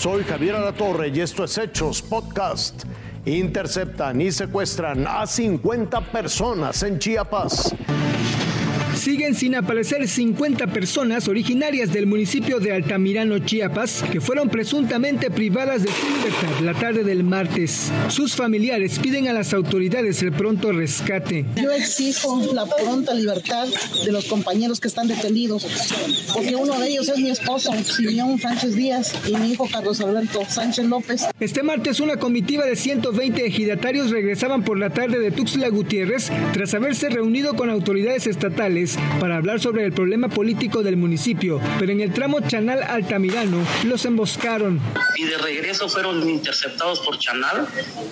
Soy Javier Alatorre y esto es Hechos Podcast. Interceptan y secuestran a 50 personas en Chiapas. Siguen sin aparecer 50 personas originarias del municipio de Altamirano, Chiapas, que fueron presuntamente privadas de su libertad la tarde del martes. Sus familiares piden a las autoridades el pronto rescate. Yo exijo la pronta libertad de los compañeros que están detenidos, porque uno de ellos es mi esposo, Simeón Sánchez Díaz, y mi hijo Carlos Alberto Sánchez López. Este martes una comitiva de 120 ejidatarios regresaban por la tarde de Tuxtla Gutiérrez tras haberse reunido con autoridades estatales para hablar sobre el problema político del municipio, pero en el tramo Chanal Altamirano los emboscaron. Y de regreso fueron interceptados por Chanal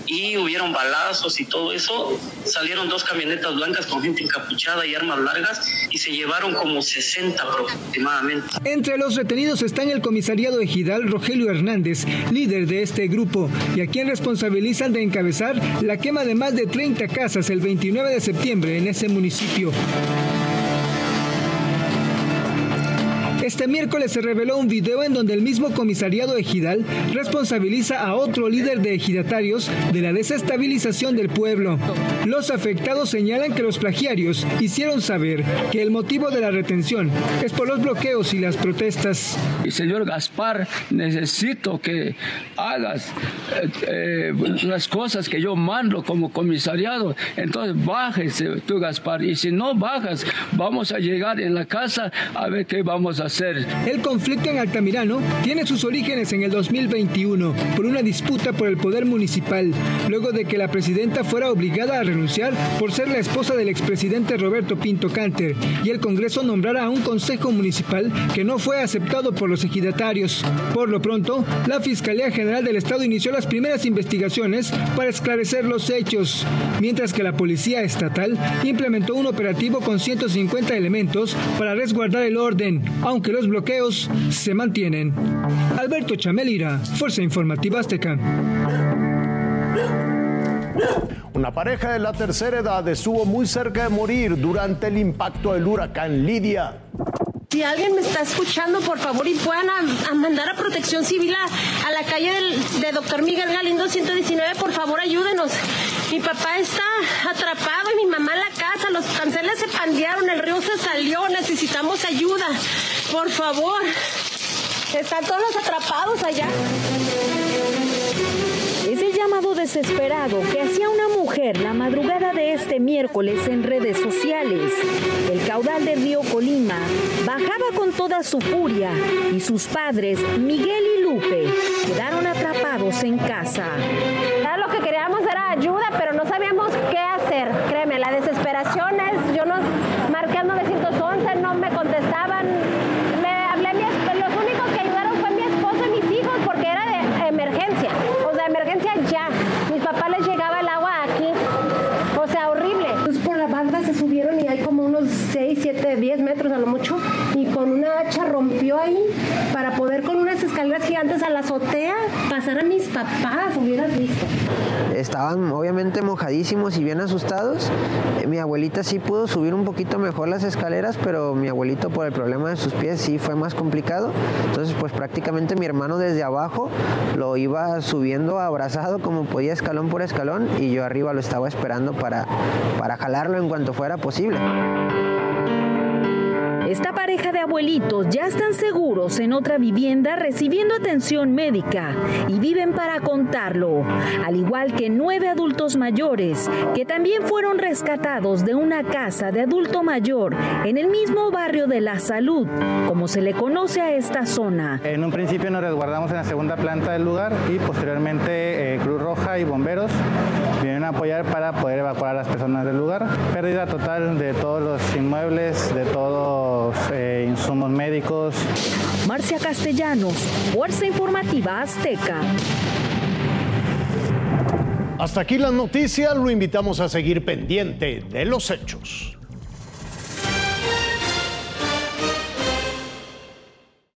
y hubieron balazos y todo eso. Salieron dos camionetas blancas con gente encapuchada y armas largas y se llevaron como 60 aproximadamente. Entre los retenidos están el comisariado ejidal Rogelio Hernández, líder de este grupo, y a quien responsabilizan de encabezar la quema de más de 30 casas el 29 de septiembre en ese municipio. Este miércoles se reveló un video en donde el mismo comisariado ejidal responsabiliza a otro líder de ejidatarios de la desestabilización del pueblo. Los afectados señalan que los plagiarios hicieron saber que el motivo de la retención es por los bloqueos y las protestas. Señor Gaspar, necesito que hagas eh, eh, las cosas que yo mando como comisariado. Entonces bájese tú, Gaspar. Y si no bajas, vamos a llegar en la casa a ver qué vamos a hacer el conflicto en Altamirano tiene sus orígenes en el 2021 por una disputa por el poder municipal, luego de que la presidenta fuera obligada a renunciar por ser la esposa del expresidente Roberto Pinto Canter y el Congreso nombrara a un consejo municipal que no fue aceptado por los ejidatarios. Por lo pronto, la Fiscalía General del Estado inició las primeras investigaciones para esclarecer los hechos, mientras que la Policía Estatal implementó un operativo con 150 elementos para resguardar el orden, aunque los bloqueos se mantienen. Alberto Chamelira, Fuerza Informativa Azteca. Una pareja de la tercera edad estuvo muy cerca de morir durante el impacto del huracán Lidia. Si alguien me está escuchando, por favor, y puedan a, mandar a protección civil a, la calle del, de Doctor Miguel Galindo 119, por favor, ayúdenos. Mi papá está atrapado y mi mamá en la casa, los canceles se pandearon, el río se salió, necesitamos ayuda. Por favor. Están todos atrapados allá. Es el llamado desesperado que hacía una mujer la madrugada de este miércoles en redes sociales. El caudal del río Colima bajaba con toda su furia y sus padres, Miguel y Lupe, quedaron atrapados en casa. Lo que queríamos era ayuda, pero no sabíamos qué hacer. Créeme, la desesperación es, yo no marqué al 911, no me contestaban se subieron y hay como unos 6, 7, 10 metros a lo mucho y con una hacha rompió ahí para poder con unas escaleras gigantes a la azotea pasar a mis papás, hubieras visto. Estaban obviamente mojadísimos y bien asustados. Eh, mi abuelita sí pudo subir un poquito mejor las escaleras, pero mi abuelito por el problema de sus pies sí fue más complicado. Entonces pues prácticamente mi hermano desde abajo lo iba subiendo abrazado como podía escalón por escalón y yo arriba lo estaba esperando para, para jalarlo en cuanto fuera posible. Esta pareja de abuelitos ya están seguros en otra vivienda recibiendo atención médica y viven para contarlo, al igual que nueve adultos mayores que también fueron rescatados de una casa de adulto mayor en el mismo barrio de La Salud, como se le conoce a esta zona. En un principio nos resguardamos en la segunda planta del lugar y posteriormente eh, Cruz Roja y bomberos vienen a apoyar para poder evacuar a las personas del lugar. Pérdida total de todos los inmuebles, de todos médicos. Marcia Castellanos, Fuerza Informativa Azteca. Hasta aquí las noticias, lo invitamos a seguir pendiente de los hechos.